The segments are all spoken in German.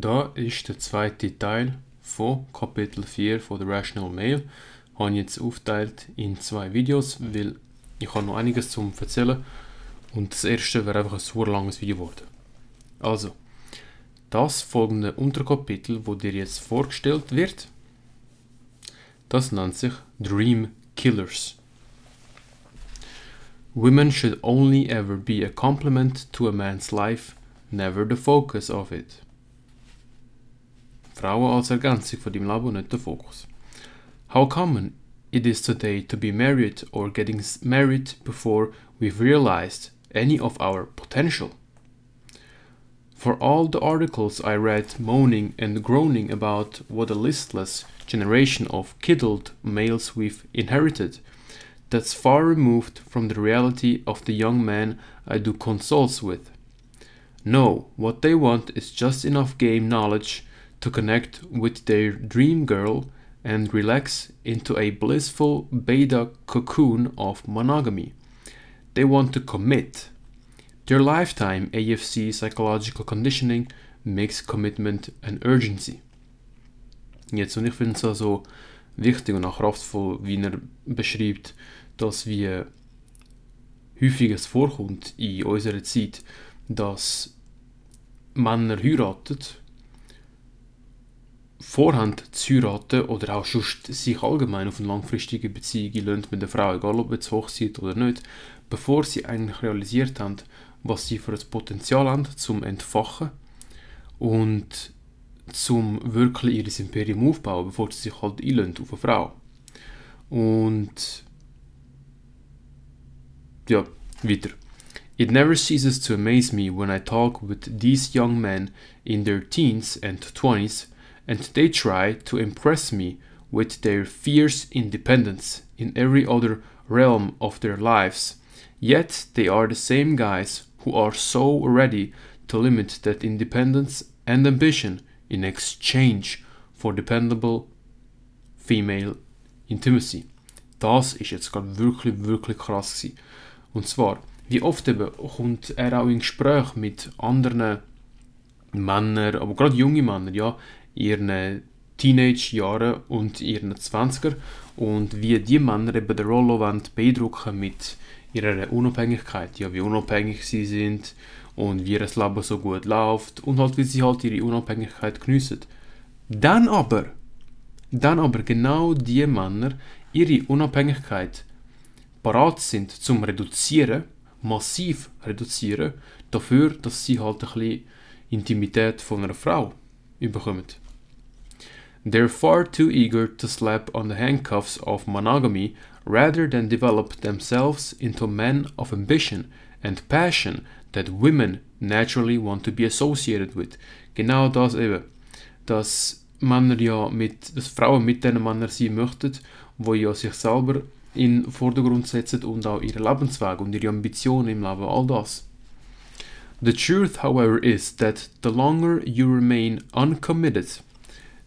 Da ist der zweite Teil von Kapitel 4 von The Rational Male. Habe ich jetzt aufgeteilt in zwei Videos, weil ich habe noch einiges zum erzählen und das erste wäre einfach ein super langes Video geworden. Also, das folgende Unterkapitel, wo dir jetzt vorgestellt wird, das nennt sich Dream Killers. Women should only ever be a complement to a man's life, never the focus of it. Frauen als Ergänzung von Leben nicht der Fokus. How common it is today to be married or getting married before we've realized any of our potential. For all the articles I read moaning and groaning about what a listless generation of kiddled males we've inherited, that's far removed from the reality of the young men I do consults with. No, what they want is just enough game knowledge to connect with their dream girl and relax into a blissful beta cocoon of monogamy. They want to commit. Their lifetime AFC psychological conditioning makes commitment an urgency. Jetzt, und ich finde es also wichtig und auch kraftvoll, wie er beschreibt, dass wir häufig es vorkommt in unserer Zeit, dass Männer heiraten vorhand zu heiraten oder auch sonst sich allgemein auf eine langfristige Beziehung lönt mit der Frau, egal ob jetzt Hochzeit oder nicht, bevor sie eigentlich realisiert haben, was sie für ein Potenzial haben zum Entfachen und zum wirklich ihr Imperium aufbauen, bevor sie sich halt einlönt auf eine Frau. Und ja, weiter. It never ceases to amaze me when I talk with these young men in their teens and 20s and they try to impress me with their fierce independence in every other realm of their lives. Yet they are the same guys who are so ready to limit that independence and ambition in exchange for dependable female intimacy. Das ist jetzt gerade wirklich, wirklich krass gewesen. Und zwar, wie oft eben kommt er auch in Gespräch mit anderen Männern, aber gerade junge Männer, ja, ihren Teenage-Jahren und ihren 20er und wie die Männer eben den Rollo beeindrucken mit ihrer Unabhängigkeit, ja, wie unabhängig sie sind und wie ihr Leben so gut läuft und halt wie sie halt ihre Unabhängigkeit geniessen. Dann aber, dann aber genau die Männer ihre Unabhängigkeit parat sind zum Reduzieren, massiv reduzieren, dafür, dass sie halt ein bisschen Intimität von einer Frau überkommen. They're far too eager to slap on the handcuffs of monogamy rather than develop themselves into men of ambition and passion that women naturally want to be associated with. Genau das eben. Dass Männer ja mit, dass Frauen mit diesen Männern sein möchten, wo ja sich selber in Vordergrund setzen und auch ihren Lebensweg und ihre Ambitionen im Leben, all das. The truth, however, is that the longer you remain uncommitted,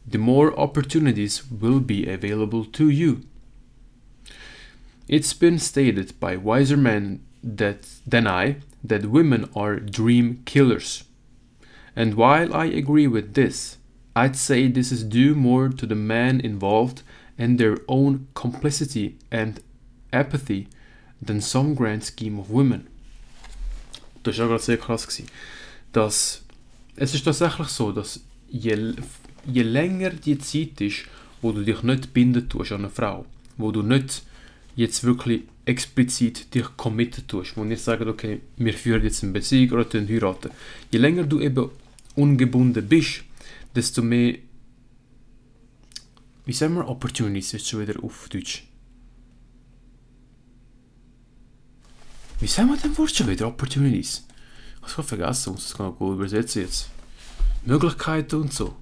the more opportunities will be available to you. It's been stated by wiser men that, than I that women are dream killers. And while I agree with this, I'd say this is due more to the men involved and their own complicity and apathy than some grand scheme of women. Das ja gerade sehr krass. Gewesen. Es ist tatsächlich so, dass je je länger die Zeit ist, wo du dich nicht binden tust an eine Frau, wo du nicht jetzt wirklich explizit dich committen tust, wo nicht sagen, okay, wir führen jetzt eine Beziehung oder heiraten. Je länger du eben ungebunden bist, desto mehr, wie sagen wir, Opportunities ist schon wieder auf Deutsch. Wie sagen wir denn Wort schon wieder? Opportunities. Ich habe es vergessen, muss es gut übersetzen jetzt. Möglichkeiten und so.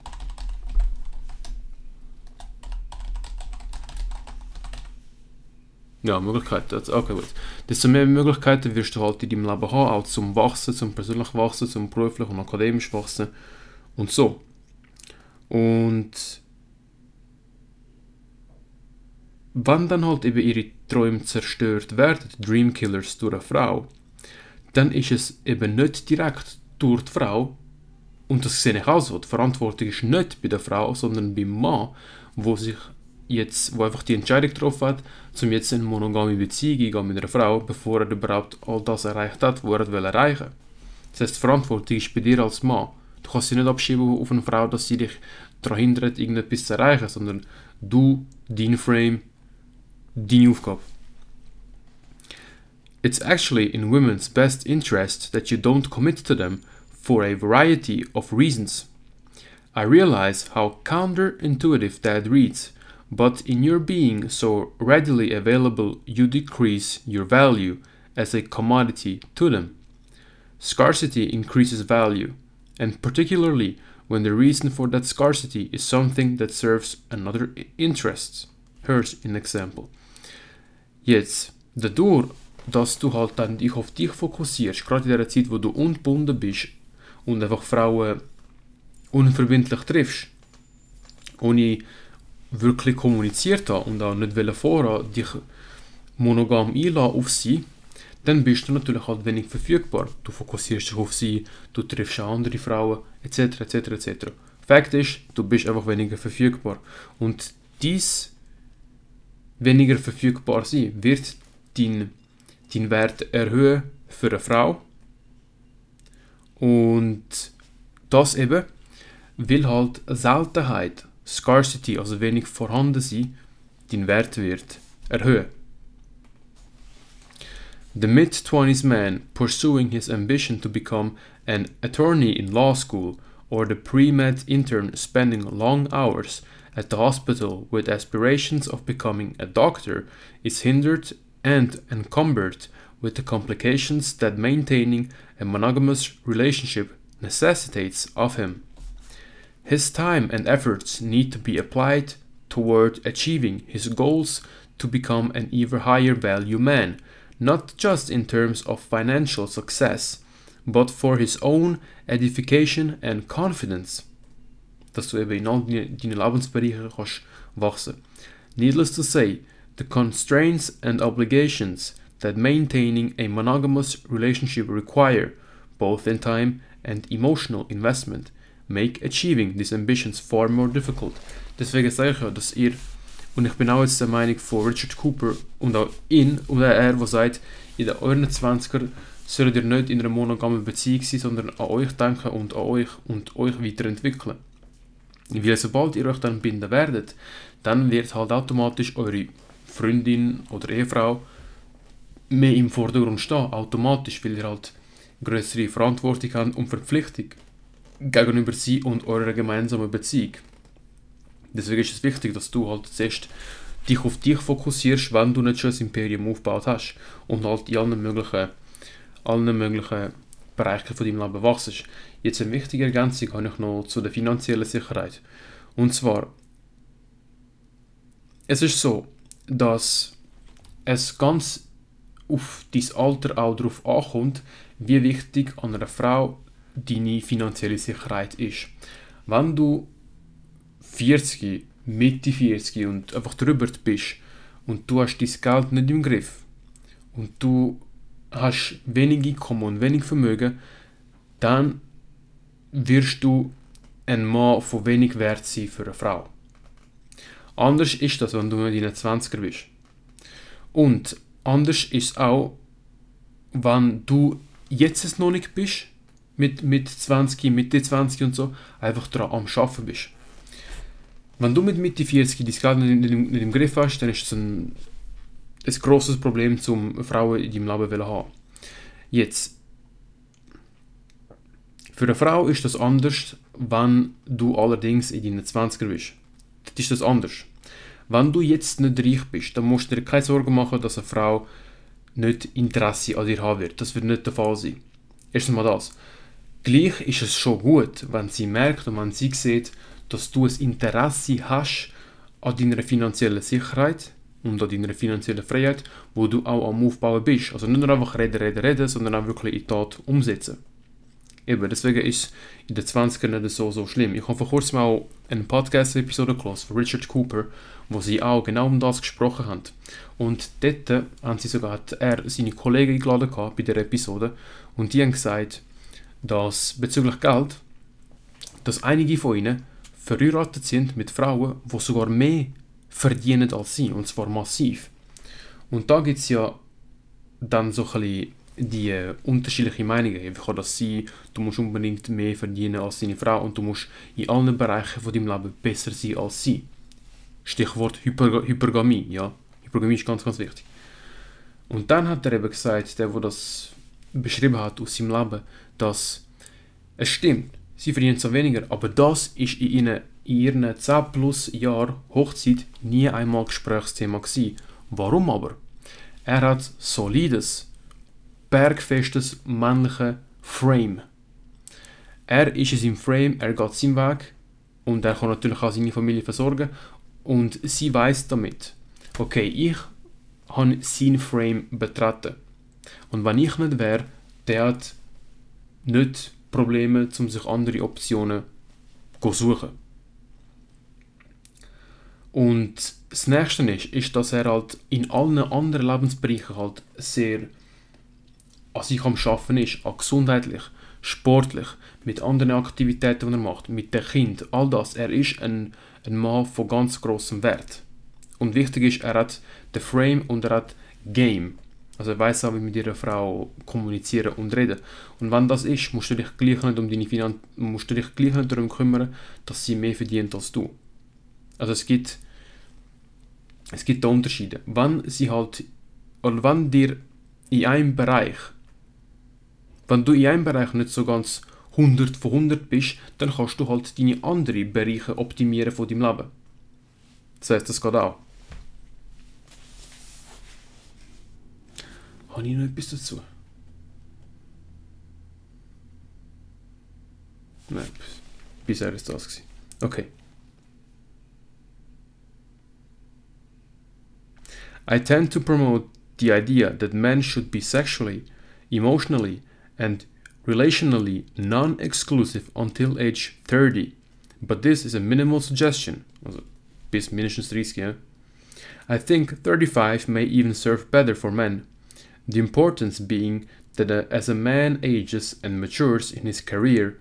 Ja, Möglichkeiten. Also, okay, gut. Desto mehr Möglichkeiten wirst du halt in deinem Leben haben, auch zum Wachsen, zum persönlich Wachsen, zum beruflich und akademisch Wachsen und so. Und wenn dann halt eben ihre Träume zerstört werden, Dreamkillers durch eine Frau, dann ist es eben nicht direkt durch die Frau, und das sehe ich auch so, die Verantwortung ist nicht bei der Frau, sondern beim Mann, wo sich jetzt, wo einfach die Entscheidung getroffen hat, um jetzt in eine monogame Beziehung eingehen mit einer Frau, bevor er überhaupt all das erreicht hat, was er will erreichen Das heißt, die Verantwortung ist bei dir als Mann. Du kannst sie nicht abschieben auf eine Frau, dass sie dich daran hindert, irgendetwas zu erreichen, sondern du, dein Frame, deine Aufgabe. It's actually in women's best interest that you don't commit to them for a variety of reasons. I realize how counterintuitive that reads, but in your being so readily available, you decrease your value as a commodity to them. Scarcity increases value, and particularly when the reason for that scarcity is something that serves another interest. Here's an example. Jetzt, dadurch, dass du halt dann dich auf dich fokussierst, gerade in der Zeit, wo du ungebunden bist und einfach Frauen unverbindlich triffst, ohne wirklich kommuniziert haben und auch nicht vorher dich monogam einlassen auf sie, dann bist du natürlich halt wenig verfügbar. Du fokussierst dich auf sie, du triffst andere Frauen, etc. etc. etc. Fakt ist, du bist einfach weniger verfügbar. Und dies weniger verfügbar sein wird deinen dein Wert erhöhen für eine Frau. Und das eben, weil halt Seltenheit Scarcity, also wenig vorhanden sein, den Wert wird erhöhen. The mid-20s man pursuing his ambition to become an attorney in law school or the pre-med intern spending long hours at the hospital with aspirations of becoming a doctor is hindered and encumbered with the complications that maintaining a monogamous relationship necessitates of him. His time and efforts need to be applied toward achieving his goals to become an even higher value man, not just in terms of financial success, but for his own edification and confidence. Wachsen. Needless to say, the constraints and obligations that maintaining a monogamous relationship require, both in time and emotional investment, make achieving these ambitions far more difficult. Deswegen sage ich ja, dass ihr, und ich bin auch jetzt der Meinung von Richard Cooper und auch ihn und er, der sagt, in den euren 20er sollt ihr nicht in einer monogamen Beziehung sein, sondern an euch denken und an euch und euch weiterentwickeln. Weil sobald ihr euch dann binden werdet, dann wird halt automatisch eure Freundin oder Ehefrau mehr im Vordergrund stehen, automatisch, weil ihr halt größere Verantwortung habt und Verpflichtung gegenüber sie und eurer gemeinsamen Beziehung. Deswegen ist es wichtig, dass du halt zuerst dich auf dich fokussierst, wenn du nicht schon ein Imperium aufgebaut hast und halt in allen möglichen, allen möglichen Bereichen von deinem Leben wachst. Jetzt eine wichtige Ergänzung habe ich noch zu der finanziellen Sicherheit. Und zwar, es ist so, dass es ganz auf dein Alter auch darauf ankommt, wie wichtig an einer Frau deine finanzielle Sicherheit ist. Wenn du 40, Mitte 40 und einfach drüber bist und du hast dein Geld nicht im Griff und du hast wenig Einkommen und wenig Vermögen, dann wirst du ein Mann von wenig Wert sein für eine Frau. Anders ist das, wenn du in deinen 20er bist. Und anders ist auch, wenn du jetzt noch nicht bist mit, mit 20, Mitte 20 und so, einfach dran am Arbeiten bist. Wenn du mit Mitte 40 dein Geld nicht, nicht, nicht, im Griff hast, dann ist es ein, ein grosses Problem, um Frauen in deinem Leben zu haben. Jetzt, für eine Frau ist das anders, wenn du allerdings in deinen 20er bist. Das ist das anders. Wenn du jetzt nicht reich bist, dann musst du dir keine Sorgen machen, dass eine Frau nicht Interesse an dir haben wird. Das wird nicht der Fall sein. Erstens mal das. Gleich ist es schon gut, wenn sie merkt und wenn sie sieht, dass du ein Interesse hast an deiner finanziellen Sicherheit und an deiner finanziellen Freiheit, wo du auch am Aufbauen bist. Also nicht nur einfach reden, reden, reden, sondern auch wirklich in Tat umsetzen. Eben, deswegen ist in den 20ern nicht so, so schlimm. Ich habe vor kurzem auch eine Podcast-Episode von Richard Cooper, wo sie auch genau um das gesprochen haben. Und dort haben sie sogar er seine Kollegen eingeladen bei der Episode und die haben gesagt, dass bezüglich Geld, dass einige von ihnen verheiratet sind mit Frauen, die sogar mehr verdienen als sie, und zwar massiv. Und da gibt es ja dann so ein die äh, unterschiedlichen Meinungen. Wie kann das sein, du musst unbedingt mehr verdienen als deine Frau und du musst in allen Bereichen von deinem Leben besser sein als sie. Stichwort Hyper Hypergamie, ja. Hypergamie ist ganz, ganz wichtig. Und dann hat er eben gesagt, der, der das beschrieben hat aus seinem Leben, dass es stimmt, sie verdienen zwar weniger, aber das ist in, ihnen, in ihren 10 plus Jahren Hochzeit nie einmal Gesprächsthema gewesen. Warum aber? Er hat solides, bergfestes männliches Frame. Er ist in seinem Frame, er geht seinen Weg und er kann natürlich auch seine Familie versorgen und sie weiß damit, okay, ich habe seinen Frame betreten. Und wenn ich nicht wäre, der hat nicht Probleme, um sich andere Optionen zu suchen. Und das nächste ist, ist, dass er halt in allen anderen Lebensbereichen halt sehr an sich am Schaffen ist, auch gesundheitlich, sportlich, mit anderen Aktivitäten, die er macht, mit dem Kind, all das. Er ist ein, ein Mann von ganz großem Wert. Und wichtig ist, er hat den Frame und er hat Game. Also er weiß auch, wie mit ihrer Frau kommunizieren und reden. Und wenn das ist, musst du dich gleich nicht um deine Finanzen, musst du dich gleich nicht darum kümmern, dass sie mehr verdient als du. Also es gibt, es gibt da Unterschiede. Wenn sie halt, oder wenn dir in einem Bereich, wenn du in einem Bereich nicht so ganz 100 von 100 bist, dann kannst du halt deine anderen Bereiche optimieren von deinem Leben. Das heißt, das geht auch. Noch etwas dazu? Nein, bisher ist das gewesen. Okay. I tend to promote the idea that men should be sexually, emotionally, and relationally non exclusive until age 30, but this is a minimal suggestion. Bis mindestens 30, ja. I think 35 may even serve better for men. The importance being that uh, as a man ages and matures in his career,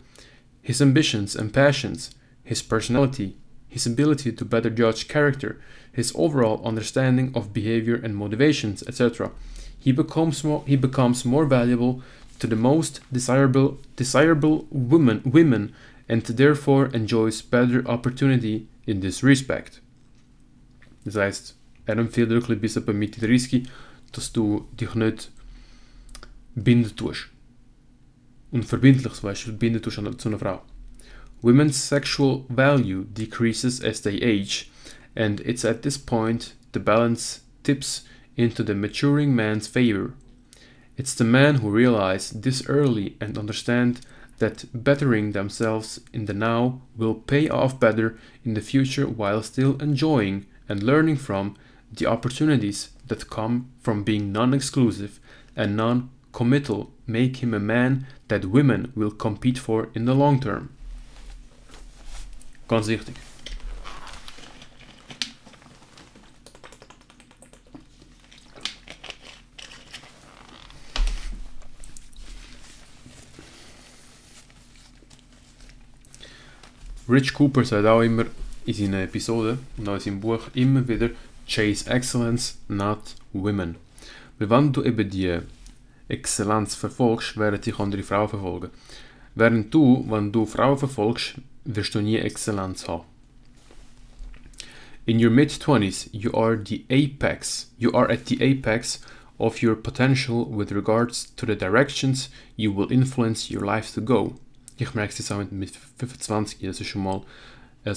his ambitions and passions, his personality, his ability to better judge character, his overall understanding of behavior and motivations, etc., he becomes more, he becomes more valuable to the most desirable desirable women women and therefore enjoys better opportunity in this respect. Er empfiehlt wirklich bis etwa Mitte 30, dass du dich nicht binden tust. Und verbindlich zum Beispiel binden tust zu einer Frau. Women's sexual value decreases as they age and it's at this point the balance tips into the maturing man's favor. It's the men who realize this early and understand that bettering themselves in the now will pay off better in the future while still enjoying and learning from the opportunities that come from being non exclusive and non committal make him a man that women will compete for in the long term. Ganz wichtig. Rich Cooper sagt auch immer in seinen Episoden und auch in seinem Buch immer wieder Chase Excellence, not Women. Weil wenn du eben die Exzellenz verfolgst, werden dich andere Frauen verfolgen. Während du, wenn du Frauen verfolgst, wirst du nie Exzellenz haben. In your mid-20s, you are the apex. You are at the apex of your potential with regards to the directions you will influence your life to go. Ich merke es jetzt auch mit 25, das ist schon mal ein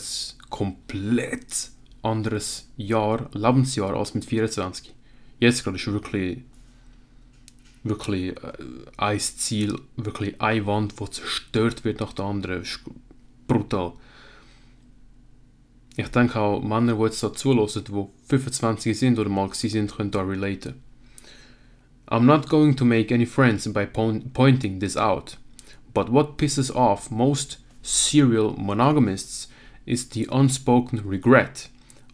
komplett anderes Jahr, Lebensjahr als mit 24. Jetzt gerade ist wirklich, wirklich äh, ein Ziel, wirklich eine Wand, die zerstört wird nach der anderen. Ist brutal. Ich denke auch, Männer, die jetzt da zulassen, die 25 sind oder mal sind, können da relaten. I'm not going to make any friends by pointing this out. But what pisses off most serial monogamists is the unspoken regret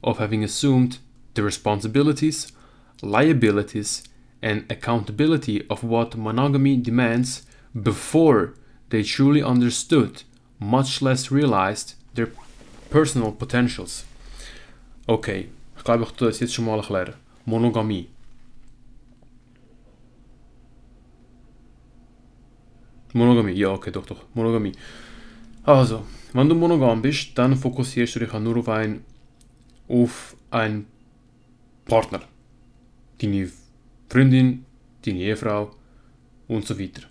of having assumed the responsibilities, liabilities, and accountability of what monogamy demands before they truly understood much less realized their personal potentials. Okay. Monogamie. Monogamie, ja, okay, doch, doch. Also, wenn du monogam bist, dann fokussierst du dich nur auf einen, auf einen Partner. Deine Freundin, deine Ehefrau und so weiter.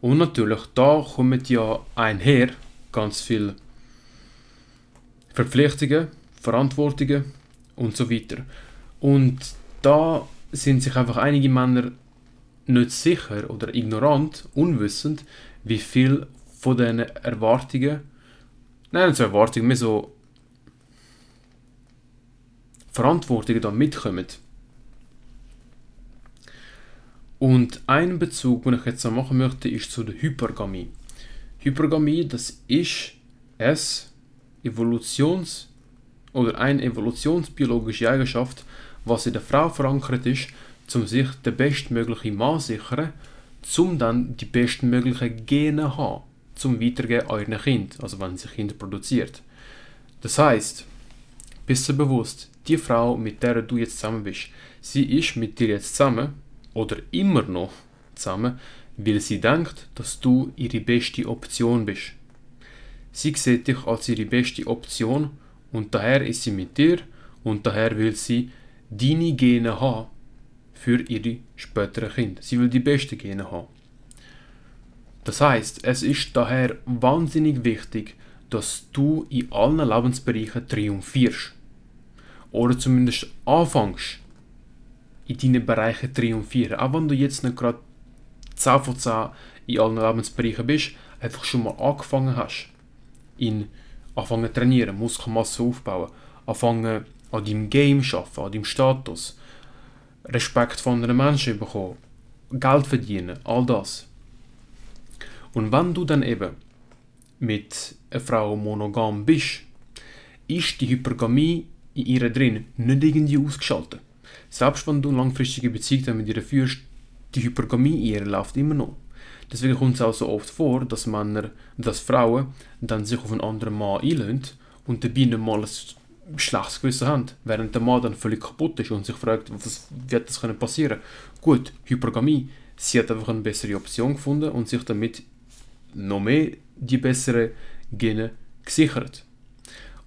Und natürlich, da kommen ja einher ganz viele Verpflichtungen, Verantwortungen und so weiter. Und da sind sich einfach einige Männer nicht sicher oder ignorant, unwissend, wie viel von diesen Erwartungen, nein, nicht so Erwartungen, mehr so Verantwortungen da mitkommen. Und ein Bezug, den ich jetzt noch machen möchte, ist zu der Hypergamie. Hypergamie, das ist es Evolutions- oder eine evolutionsbiologische Eigenschaft, was in der Frau verankert ist, um sich den bestmöglichen Mann sichern, um dann die bestmöglichen Gene zu haben, zum Weitergeben euren Kind, also wenn sich Kinder produziert. Das heißt, bist du bewusst, die Frau, mit der du jetzt zusammen bist, sie ist mit dir jetzt zusammen oder immer noch zusammen, weil sie denkt, dass du ihre beste Option bist. Sie sieht dich als ihre beste Option und daher ist sie mit dir und daher will sie deine Gene haben für ihre späteren Kinder. Sie will die besten Gene haben. Das heißt, es ist daher wahnsinnig wichtig, dass du in allen Lebensbereichen triumphierst. Oder zumindest anfängst, in deinen Bereichen triumphieren. Auch wenn du jetzt nicht gerade 10 von 10 in allen Lebensbereichen bist, einfach schon mal angefangen hast. In anfangen trainieren, Muskelmasse aufbauen, anfangen an deinem Game zu arbeiten, an deinem Status, Respekt von anderen Menschen bekommen, Geld verdienen, all das. Und wenn du dann eben mit einer Frau monogam bist, ist die Hypergamie in ihr drin nicht irgendwie ausgeschaltet. Selbst wenn du langfristige Beziehung mit ihr führst, die Hypergamie in ihr läuft immer noch. Deswegen kommt es auch so oft vor, dass Männer, dass Frauen dann sich auf einen anderen Mann einlösen und dabei nicht mal ein schlechtes Gewissen haben, während der Mann dann völlig kaputt ist und sich fragt, was wird das können passieren? Gut, Hypergamie, sie hat einfach eine bessere Option gefunden und sich damit noch mehr die besseren Gene gesichert.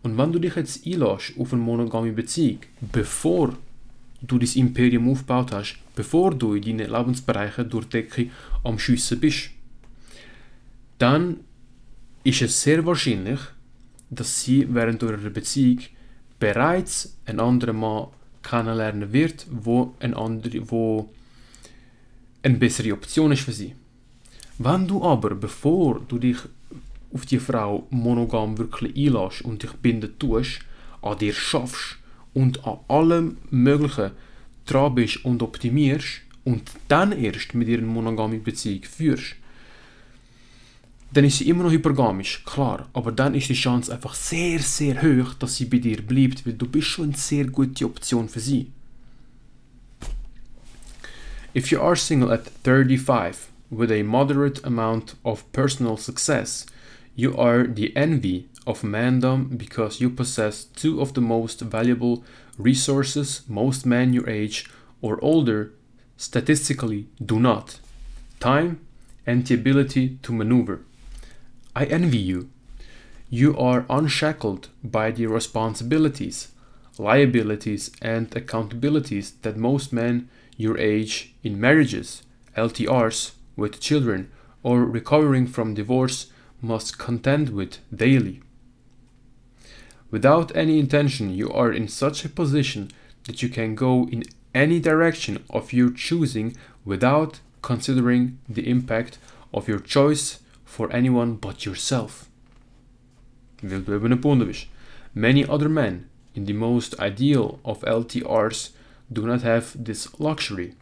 Und wenn du dich jetzt einlässt auf eine monogame Beziehung, bevor du dein Imperium aufgebaut hast, bevor du in deinen Lebensbereichen durch die Decke am Schiessen bist, dann ist es sehr wahrscheinlich, dass sie während eurer Beziehung bereits einen anderen Mann kennenlernen wird, wo ein andere, wo eine bessere Option ist für sie. Wenn du aber, bevor du dich auf die Frau monogam wirklich einlässt und dich binden tust, an dir schaffst und an allem Möglichen dran bist und optimierst und dann erst mit ihr eine monogame Beziehung führst, dann ist sie immer noch hypergamisch, klar, aber dann ist die Chance einfach sehr, sehr hoch, dass sie bei dir bleibt, weil du bist schon eine sehr gute Option für sie. If you are single at 35 with a moderate amount of personal success, you are the envy of mandom because you possess two of the most valuable resources most men your age or older statistically do not time and the ability to maneuver. I envy you. You are unshackled by the responsibilities, liabilities, and accountabilities that most men your age in marriages, LTRs, with children, or recovering from divorce must contend with daily. Without any intention, you are in such a position that you can go in any direction of your choosing without considering the impact of your choice for anyone but yourself. Many other men, in the most ideal of LTRs, do not have this luxury.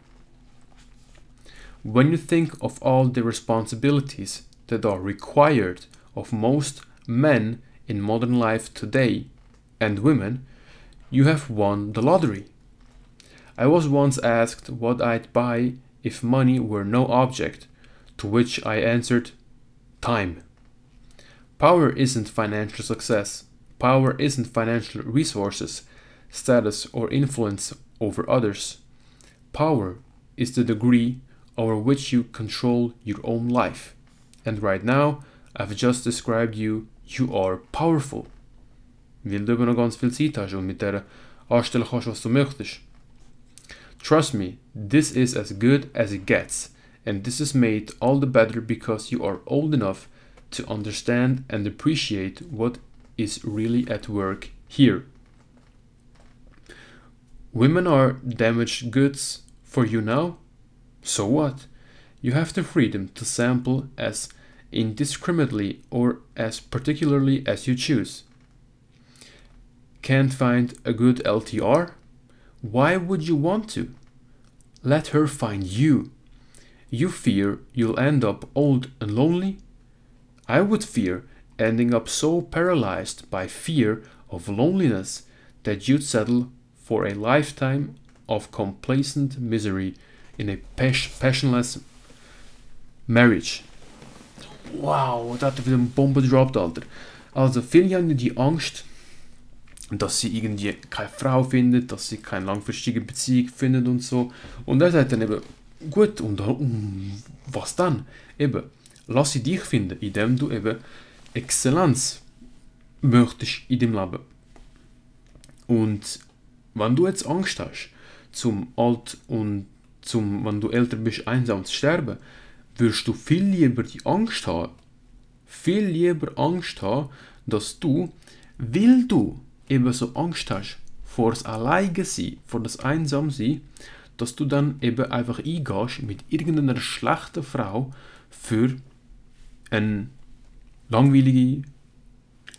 When you think of all the responsibilities that are required of most men in modern life today and women, you have won the lottery. I was once asked what I'd buy if money were no object, to which I answered, Time. Power isn't financial success. Power isn't financial resources, status, or influence over others. Power is the degree over which you control your own life. And right now, I've just described you, you are powerful. Was du. Trust me, this is as good as it gets, and this is made all the better because you are old enough to understand and appreciate what is really at work here. Women are damaged goods for you now? So what? You have the freedom to sample as indiscriminately or as particularly as you choose. Can't find a good LTR? Why would you want to? Let her find you. You fear you'll end up old and lonely? I would fear ending up so paralyzed by fear of loneliness that you'd settle for a lifetime of complacent misery in a passionless marriage. Wow, da hat er wieder eine Bombe gedroppt, Alter. Also, viele haben die Angst, dass sie irgendwie keine Frau findet, dass sie keine langfristige Beziehung findet und so. Und er sagt dann eben, gut, und um, was dann? Eben, lass sie dich finden, indem du eben Exzellenz möchtest in deinem Leben. Und wenn du jetzt Angst hast, zum alt und zum, wenn du älter bist, einsam zu sterben, wirst du viel lieber die Angst haben, viel lieber Angst haben, dass du, weil du eben so Angst hast vor das Alleine sein, vor das Einsamsein, dass du dann eben einfach eingehst mit irgendeiner schlechten Frau für eine langweilige,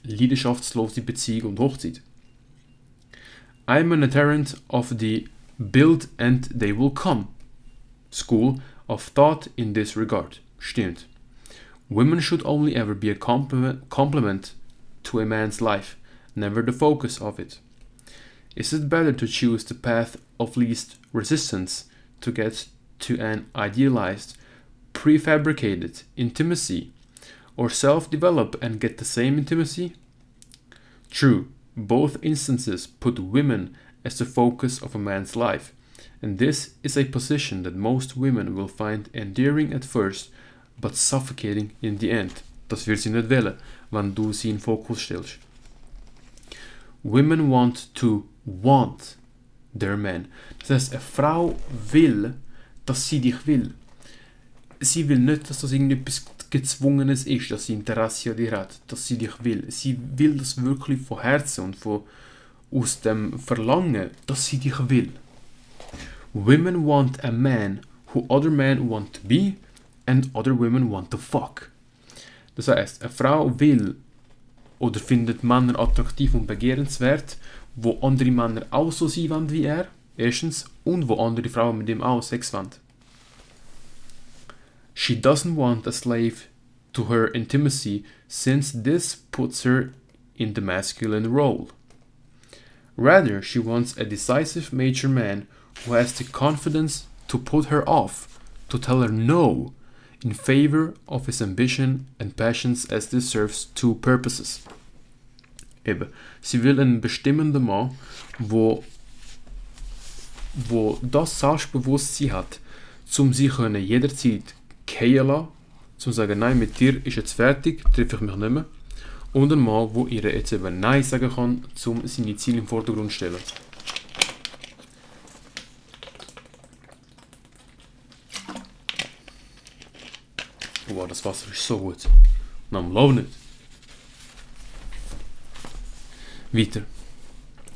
leidenschaftslose Beziehung und Hochzeit. I'm an adherent of the build and they will come school of thought in this regard. Stimmt. Women should only ever be a complement, complement to a man's life, never the focus of it. Is it better to choose the path of least resistance to get to an idealized, prefabricated intimacy, or self develop and get the same intimacy? True, both instances put women as the focus of a man's life, and this is a position that most women will find endearing at first, but suffocating in the end. Das wird sie nicht wählen, wenn du sie in Fokus stellst. Women want to want their man. Das heißt, eine Frau will, dass sie dich will. Sie will nicht, dass das irgendetwas Gezwungenes ist, dass sie Interesse an dir hat, dass sie dich will. Sie will das wirklich von Herzen und von, aus dem Verlangen, dass sie dich will. Women want a man who other men want to be and other women want to fuck. Das heißt, eine Frau will oder findet Männer attraktiv und begehrenswert, wo andere Männer auch so sein wollen wie er, erstens, und wo andere Frauen mit ihm auch Sex wollen. She doesn't want a slave to her intimacy since this puts her in the masculine role. Rather, she wants a decisive major man who has the confidence to put her off, to tell her no, in favor of his ambition and passions as this serves two purposes. Eben, sie will einen bestimmenden Mann, wo, wo das Selbstbewusstsein hat, um sie können jederzeit fallen lassen, zum sagen, nein, mit dir ist jetzt fertig, treffe ich mich nicht mehr. Und ein Mann, wo ihr jetzt eben Nein sagen kann, um seine Ziele im Vordergrund zu stellen. Wow, das Wasser ist so gut. Und I'm loving it. Weiter.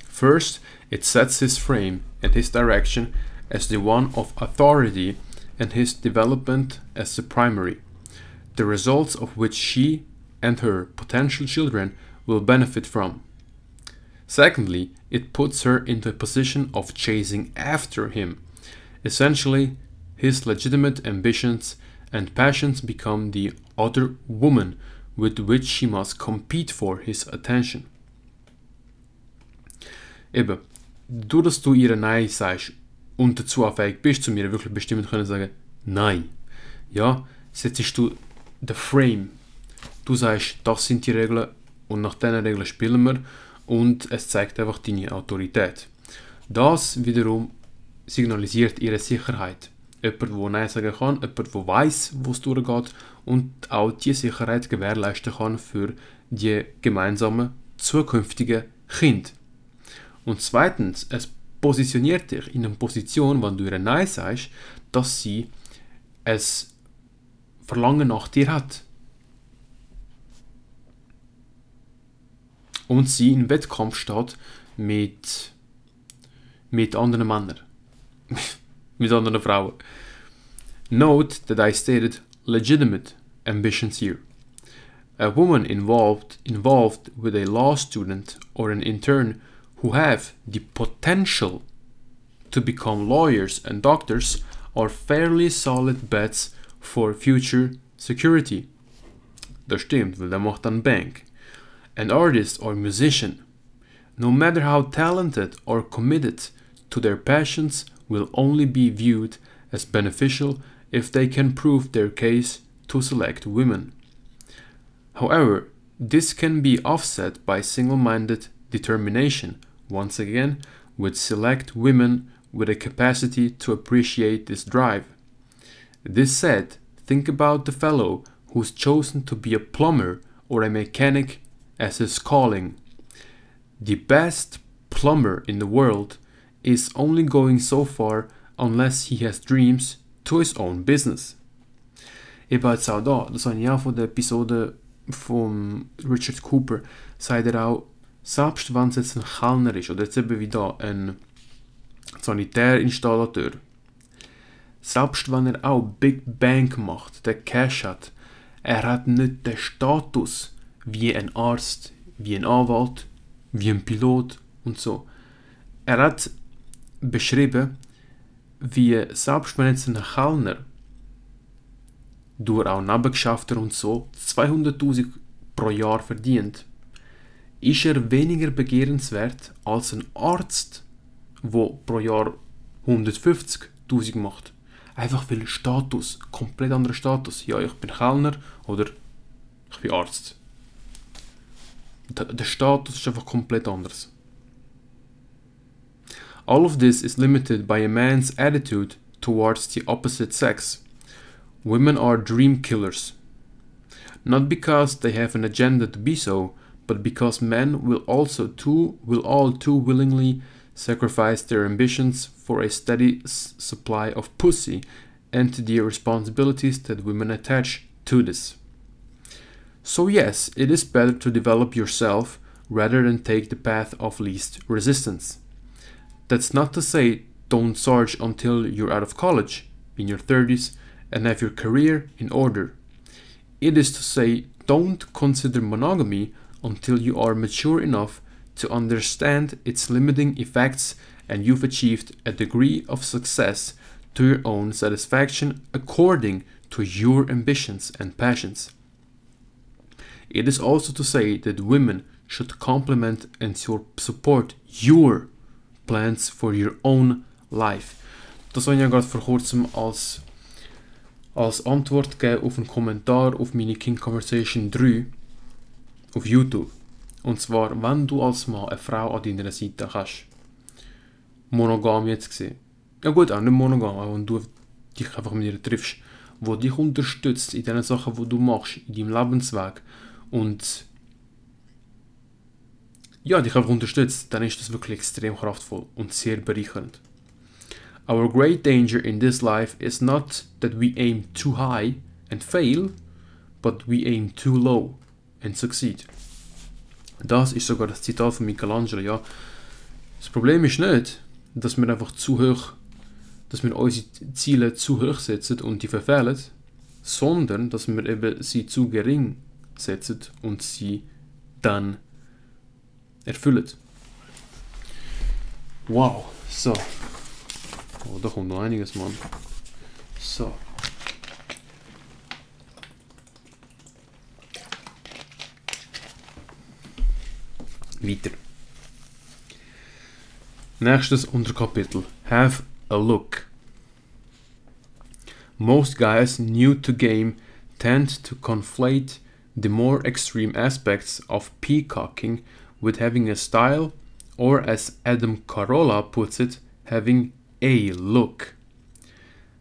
First, it sets his frame and his direction as the one of authority and his development as the primary, the results of which she and her potential children will benefit from. Secondly, it puts her into a position of chasing after him. Essentially, his legitimate ambitions and passions become the other woman with which she must compete for his attention. Eben, du, dass du ihr Nein sagst und dazu fähig bist, zu mir wirklich bestimmt können sagen, Nein. Ja, setzt du the frame, Du sagst, das sind die Regeln und nach diesen Regeln spielen wir und es zeigt einfach deine Autorität. Das wiederum signalisiert ihre Sicherheit. Jemand, der Nein sagen kann, jemand, der weiß, wo es durchgeht und auch die Sicherheit gewährleisten kann für die gemeinsamen zukünftigen Kinder. Und zweitens, es positioniert dich in einer Position, wenn du ihr Nein sagst, dass sie es Verlangen nach dir hat. Und sie in Wettkampf steht mit, mit anderen Männern. mit anderen Frauen. Note that I stated legitimate ambitions here. A woman involved involved with a law student or an intern who have the potential to become lawyers and doctors are fairly solid bets for future security. Das stimmt, weil der macht dann Bank. An artist or musician, no matter how talented or committed to their passions, will only be viewed as beneficial if they can prove their case to select women. However, this can be offset by single minded determination, once again, with select women with a capacity to appreciate this drive. This said, think about the fellow who's chosen to be a plumber or a mechanic as his calling. The best plumber in the world is only going so far unless he has dreams to his own business. Eben jetzt auch da, habe ich auch von der Episode von Richard Cooper, sagt er auch, selbst wenn es jetzt ein Kellner ist oder jetzt eben wie da ein Sanitärinstallateur, selbst wenn er auch Big Bank macht, der Cash hat, er hat nicht den Status wie ein Arzt, wie ein Anwalt, wie ein Pilot und so. Er hat beschrieben, wie selbst wenn ein Kellner durch auch Nebengeschäfte und so 200.000 pro Jahr verdient, ist er weniger begehrenswert als ein Arzt, der pro Jahr 150.000 macht. Einfach weil Status, komplett anderer Status. Ja, ich bin Kellner oder ich bin Arzt. Der Status ist einfach komplett anders. All of this is limited by a man's attitude towards the opposite sex. Women are dream killers. Not because they have an agenda to be so, but because men will also too will all too willingly sacrifice their ambitions for a steady supply of pussy and the responsibilities that women attach to this. So yes, it is better to develop yourself rather than take the path of least resistance. That's not to say don't search until you're out of college, in your 30s, and have your career in order. It is to say don't consider monogamy until you are mature enough to understand its limiting effects and you've achieved a degree of success to your own satisfaction according to your ambitions and passions. It is also to say that women should complement and support your plans for your own life. Das habe ich ja gerade vor kurzem als, als Antwort gegeben auf einen Kommentar auf meine King Conversation 3 auf YouTube. Und zwar, wenn du als Mann eine Frau an deiner Seite hast, monogam jetzt gesehen, ja gut, auch nicht monogam, aber wenn du dich einfach mit ihr triffst, wo dich unterstützt in den Sachen, die du machst, in deinem Lebensweg und ja, dich einfach unterstützt, dann ist das wirklich extrem kraftvoll und sehr bereichernd. Our great danger in this life is not that we aim too high and fail, but we aim too low and succeed. Das ist sogar das Zitat von Michelangelo, ja. Das Problem ist nicht, dass wir einfach zu hoch, dass wir unsere Ziele zu hoch setzen und die verfehlen, sondern dass wir eben sie zu gering setzen und sie dann erfüllen. Wow, so. Oh, da kommt noch einiges, Mann. So. Weiter. Nächstes Unterkapitel. Have a look. Most guys new to game tend to conflate the more extreme aspects of peacocking with having a style, or as Adam Carolla puts it, having a look.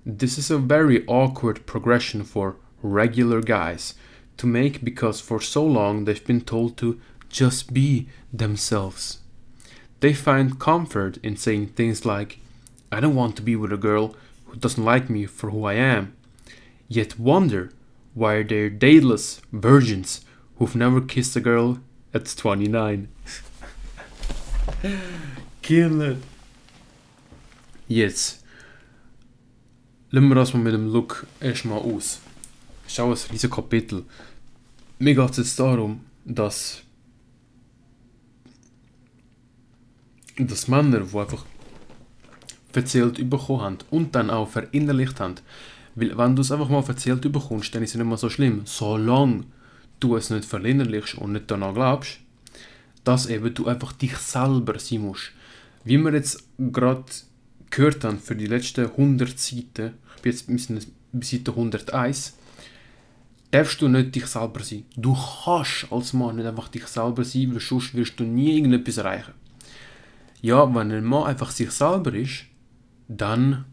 This is a very awkward progression for regular guys to make because for so long they've been told to just be themselves. They find comfort in saying things like, I don't want to be with a girl who doesn't like me for who I am, yet wonder why they're dateless virgins who've never kissed a girl at 29. Killer. Jetzt lassen wir das mal mit dem Look erstmal aus. ist auch ein riesiges Kapitel. Mir geht es jetzt darum, dass, dass Männer, die einfach erzählt bekommen haben und dann auch verinnerlicht haben, weil wenn du es einfach mal erzählt bekommst, dann ist es nicht mehr so schlimm, solange du es nicht verinnerlichst und nicht daran glaubst, dass eben du einfach dich selber sein musst. Wie wir jetzt gerade gehört haben für die letzten 100 Seiten, ich bin jetzt bei Seite 101, darfst du nicht dich selber sein. Du kannst als Mann nicht einfach dich selber sein, weil sonst wirst du nie irgendetwas erreichen. Ja, wenn ein Mann einfach sich selber ist, dann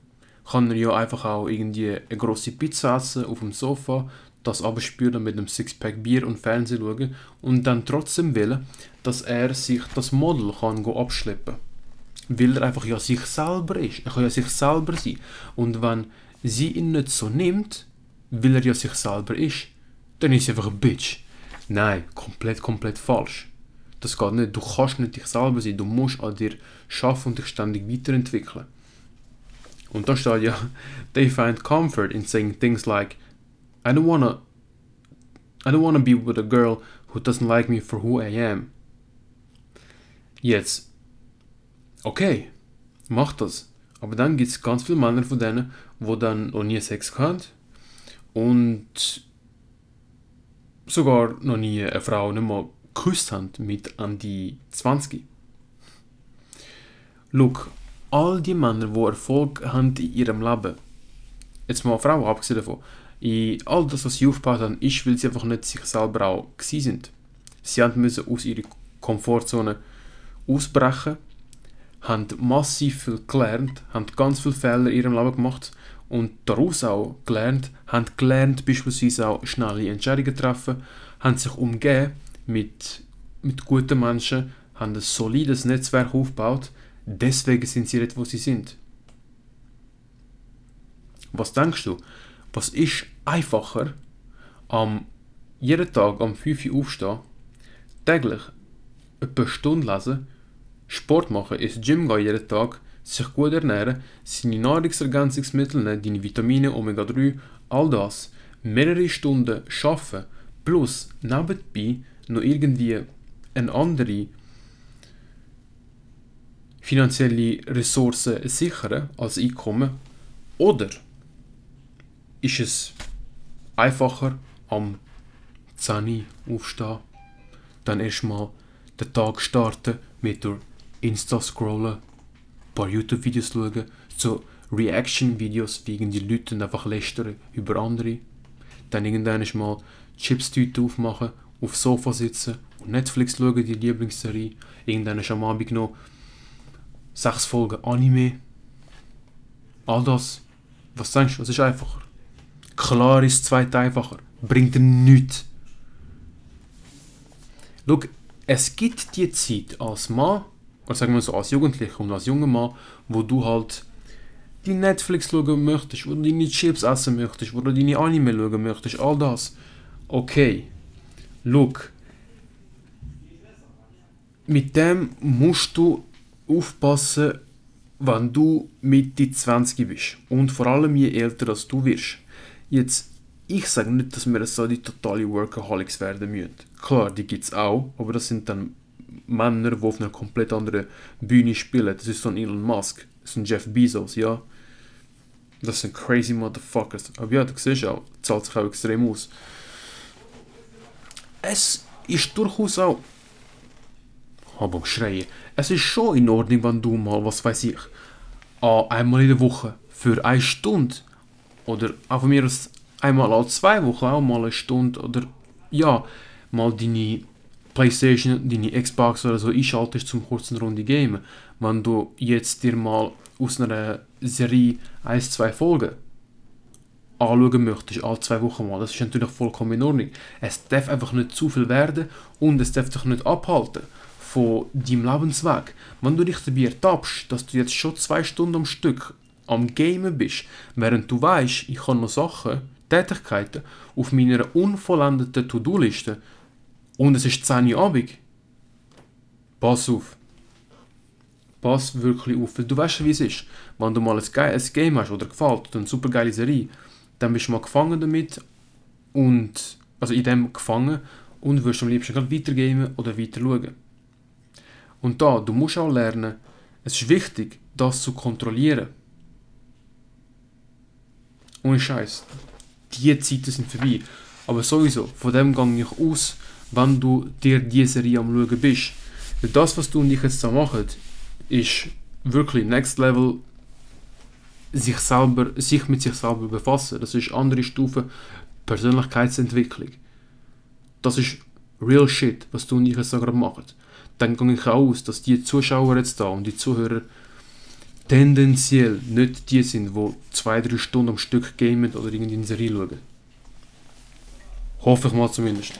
kann er ja einfach auch irgendwie eine grosse Pizza essen auf dem Sofa, das abspüren mit einem Sixpack Bier und Fernsehen schauen und dann trotzdem will, dass er sich das Model kann abschleppen Weil er einfach ja sich selber ist. Er kann ja sich selber sein. Und wenn sie ihn nicht so nimmt, weil er ja sich selber ist, dann ist er einfach ein Bitch. Nein, komplett, komplett falsch. Das geht nicht. Du kannst nicht dich selber sein. Du musst an dir schaffen und dich ständig weiterentwickeln. Und da steht ja, they find comfort in saying things like, I don't wanna, I don't wanna be with a girl who doesn't like me for who I am. Jetzt, okay, mach das. Aber dann gibt es ganz viele Männer von denen, wo dann noch nie Sex hatten und sogar noch nie eine Frau nicht mal geküsst haben mit an die 20. Look, all die Männer, die Erfolg haben in ihrem Leben, jetzt mal Frauen abgesehen davon, in all das, was sie aufgebaut haben, ist, weil sie einfach nicht sich selber auch sind. Sie haben müssen aus ihrer Komfortzone ausbrechen, haben massiv viel gelernt, haben ganz viele Fehler in ihrem Leben gemacht und daraus auch gelernt, haben gelernt, beispielsweise auch schnelle Entscheidungen treffen, haben sich umgeben mit, mit guten Menschen, haben ein solides Netzwerk aufgebaut, deswegen sind sie jetzt, wo sie sind. Was denkst du? Was ist einfacher, am jeden Tag am 5 Uhr aufstehen, täglich etwa eine Stunde lesen, Sport machen, ins Gym gehen jeden Tag, sich gut ernähren, seine Nahrungsergänzungsmittel nehmen, deine Vitamine, Omega-3, all das, mehrere Stunden arbeiten, plus nebenbei noch irgendwie eine andere finanzielle Ressourcen sichern als Einkommen? Oder ist es einfacher am 10 Uhr aufstehen, dann erstmal den Tag starten mit der Insta scrollen, ein paar YouTube-Videos schauen, so Reaction-Videos, wie die Leute einfach lästern über andere. Dann irgendwann mal Chips-Tüte aufmachen, aufs Sofa sitzen und Netflix schauen, die Lieblingsserie. Irgendwann am Abend noch sechs Folgen Anime. All das. Was denkst du, was ist einfacher? Klar ist zweit einfacher. Bringt nichts. Schau, es gibt die Zeit als Mann, oder sagen wir so als Jugendlicher und als junger Mann, wo du halt die Netflix schauen möchtest, wo du deine Chips essen möchtest, wo du deine Anime schauen möchtest, all das. Okay, look, mit dem musst du aufpassen, wenn du Mitte 20 bist. Und vor allem je älter du wirst. Jetzt, ich sage nicht, dass wir so die totale Workaholics werden müssen. Klar, die gibt es auch, aber das sind dann Männer, die auf einer komplett anderen Bühne spielen. Das ist so ein Elon Musk, das ist ein Jeff Bezos, ja. Das sind crazy Motherfuckers. Aber ja, du siehst auch, zahlt sich auch extrem aus. Es ist durchaus auch. Aber am Schreien. Es ist schon in Ordnung, wenn du mal, was weiß ich, einmal in der Woche für eine Stunde oder auch von mir aus einmal alle zwei Wochen auch mal eine Stunde oder ja, mal deine Playstation, deine Xbox oder so einschaltest zum kurzen Runde Game. Wenn du jetzt dir mal aus einer Serie 1, 2 Folgen anschauen möchtest, alle zwei Wochen mal, das ist natürlich vollkommen in Ordnung. Es darf einfach nicht zu viel werden und es darf dich nicht abhalten von deinem Lebensweg. Wenn du dich dabei ertappst, dass du jetzt schon zwei Stunden am Stück am Gamen bist, während du weißt, ich habe noch Sachen, Tätigkeiten auf meiner unvollendeten To-Do-Liste und es ist 10 Uhr Abend, pass auf. Pass wirklich auf. Du weißt, wie es ist. Wenn du mal ein, Game hast oder gefällt oder eine super geile Serie, dann bist du mal gefangen damit und also in dem gefangen und wirst am liebsten gerade weitergehen oder weiter schauen. Und da, du musst auch lernen, es ist wichtig, das zu kontrollieren. Ohne Scheiß. Die Zeiten sind vorbei. Aber sowieso, von dem gehe ich aus, wenn du dir diese Serie am schauen bist. Das, was du und ich jetzt da machen, ist wirklich Next Level sich, selber, sich mit sich selber befassen. Das ist andere Stufe Persönlichkeitsentwicklung. Das ist real shit, was du und ich jetzt gerade machen. Dann gehe ich auch aus, dass die Zuschauer jetzt da und die Zuhörer tendenziell nicht die sind, die zwei, drei Stunden am Stück gamen oder irgendwie eine Serie schauen. Hoffe ich mal zumindest.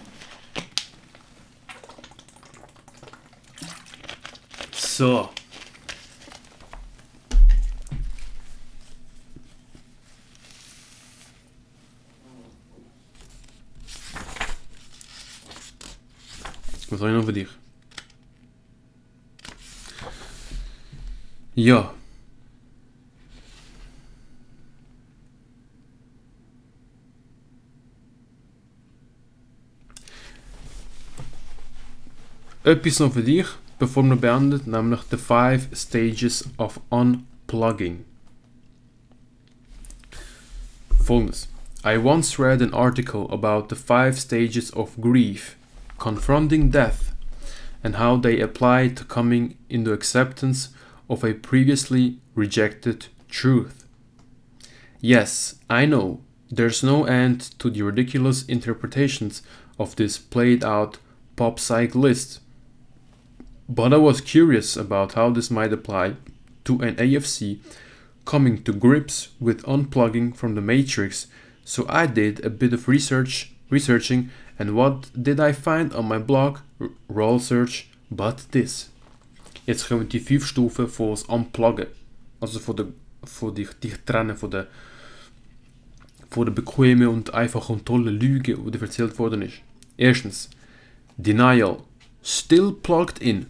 So. Was habe ich noch für dich? Ja. Noch für dich, bevor wir beenden, nämlich The Five Stages of Unplugging. Folgendes. I once read an article about the five stages of grief confronting death, and how they apply to coming into acceptance of a previously rejected truth. Yes, I know, there's no end to the ridiculous interpretations of this played out pop psych list. But I was curious about how this might apply to an AFC coming to grips with unplugging from the matrix, so I did a bit of research researching and what did I find on my blog? Roll Search, but this. Jetzt kommen die fünf Stufen das Unpluggen. Also von, der, von dich, dich trennen von der, von der bequemen und einfachen und tolle Lüge, die erzählt worden ist. Erstens, Denial. Still plugged in.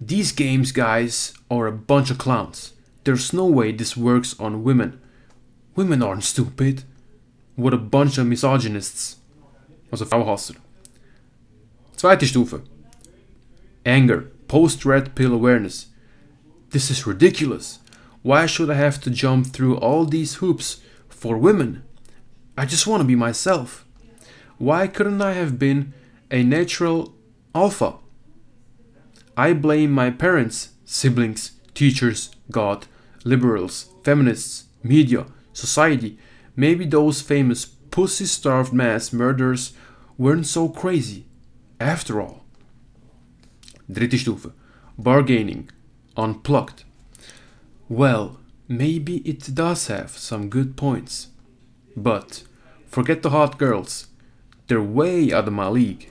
These games, guys, are a bunch of clowns. There's no way this works on women. Women aren't stupid. What a bunch of misogynists. Also Frauhasser. Zweite Stufe. Anger. Post-Red Pill Awareness. This is ridiculous. Why should I have to jump through all these hoops for women? I just want to be myself. Why couldn't I have been a natural alpha? I blame my parents, siblings, teachers, God, liberals, feminists, media, society, maybe those famous pussy starved mass murderers weren't so crazy, after all. Dritte Stufe. Bargaining. Unplugged. Well, maybe it does have some good points. But forget the hot girls. They're way out of my league.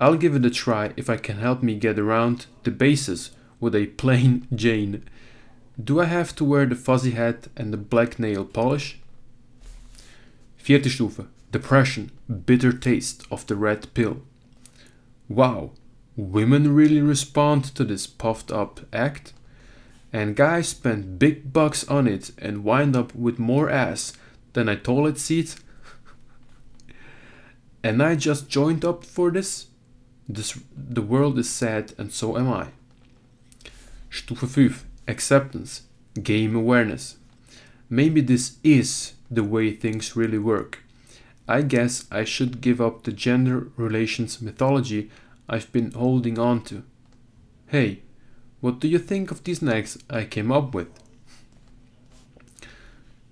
I'll give it a try if I can help me get around the bases with a plain Jane. Do I have to wear the fuzzy hat and the black nail polish? Vierte Stufe. Depression. Bitter taste of the red pill. Wow, women really respond to this puffed up act? And guys spend big bucks on it and wind up with more ass than a toilet seat? and I just joined up for this? This? The world is sad and so am I. Stufe 5. Acceptance. Game awareness. Maybe this is the way things really work. I guess I should give up the gender relations mythology I've been holding on to. Hey, what do you think of these next I came up with?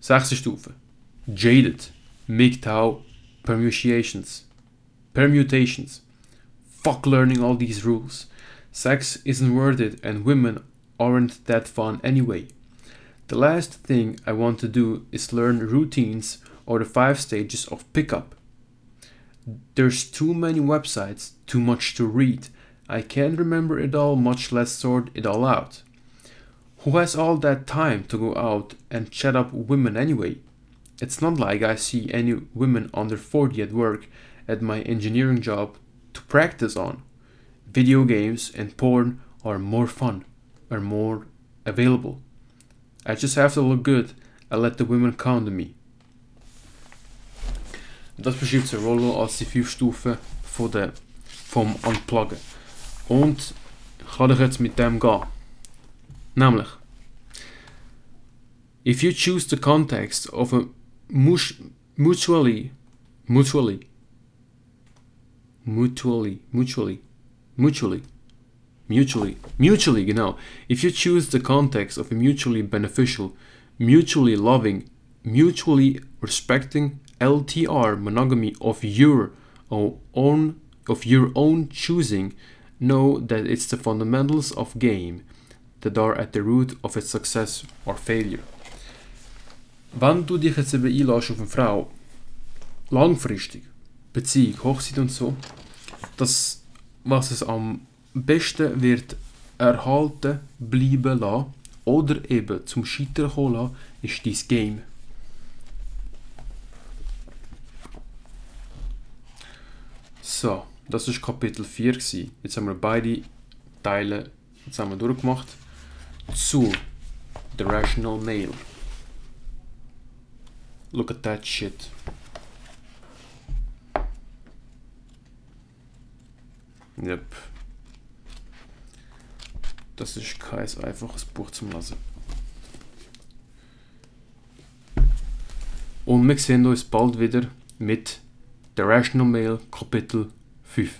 Sechste Stufe. Jaded. MGTOW Permutations. Permutations. Fuck learning all these rules. Sex isn't worth it, and women aren't that fun anyway. The last thing I want to do is learn routines or the five stages of pickup. There's too many websites, too much to read. I can't remember it all, much less sort it all out. Who has all that time to go out and chat up women anyway? It's not like I see any women under 40 at work at my engineering job to practice on. Video games and porn are more fun, are more available. I just have to look good and let the women come to me. Das beschreibt so Rollo als die fünf Stufen von der, vom Unpluggen. Und er ich kann dich jetzt mit dem gehen. Nämlich, if you choose the context of a mus- mutually, mutually, mutually, mutually, mutually, mutually, mutually, genau. If you choose the context of a mutually beneficial, mutually loving, mutually respecting LTR monogamy of your own of your own choosing, know that it's the fundamentals of game that are at the root of its success or failure. Wenn du dich jetzt eben einlässt auf eine Frau, langfristig, Beziehung, Hochzeit und so, das, was es am besten wird erhalten bleiben lassen oder eben zum Scheitern kommen lassen, ist dein Game. So, das ist Kapitel 4 gewesen. Jetzt haben wir beide Teile wir durchgemacht zu The Rational Male. Look at that shit. Yep. Das ist kein einfaches Buch zum Lesen. Und wir sehen uns bald wieder mit The Rational Male Kapitel 5.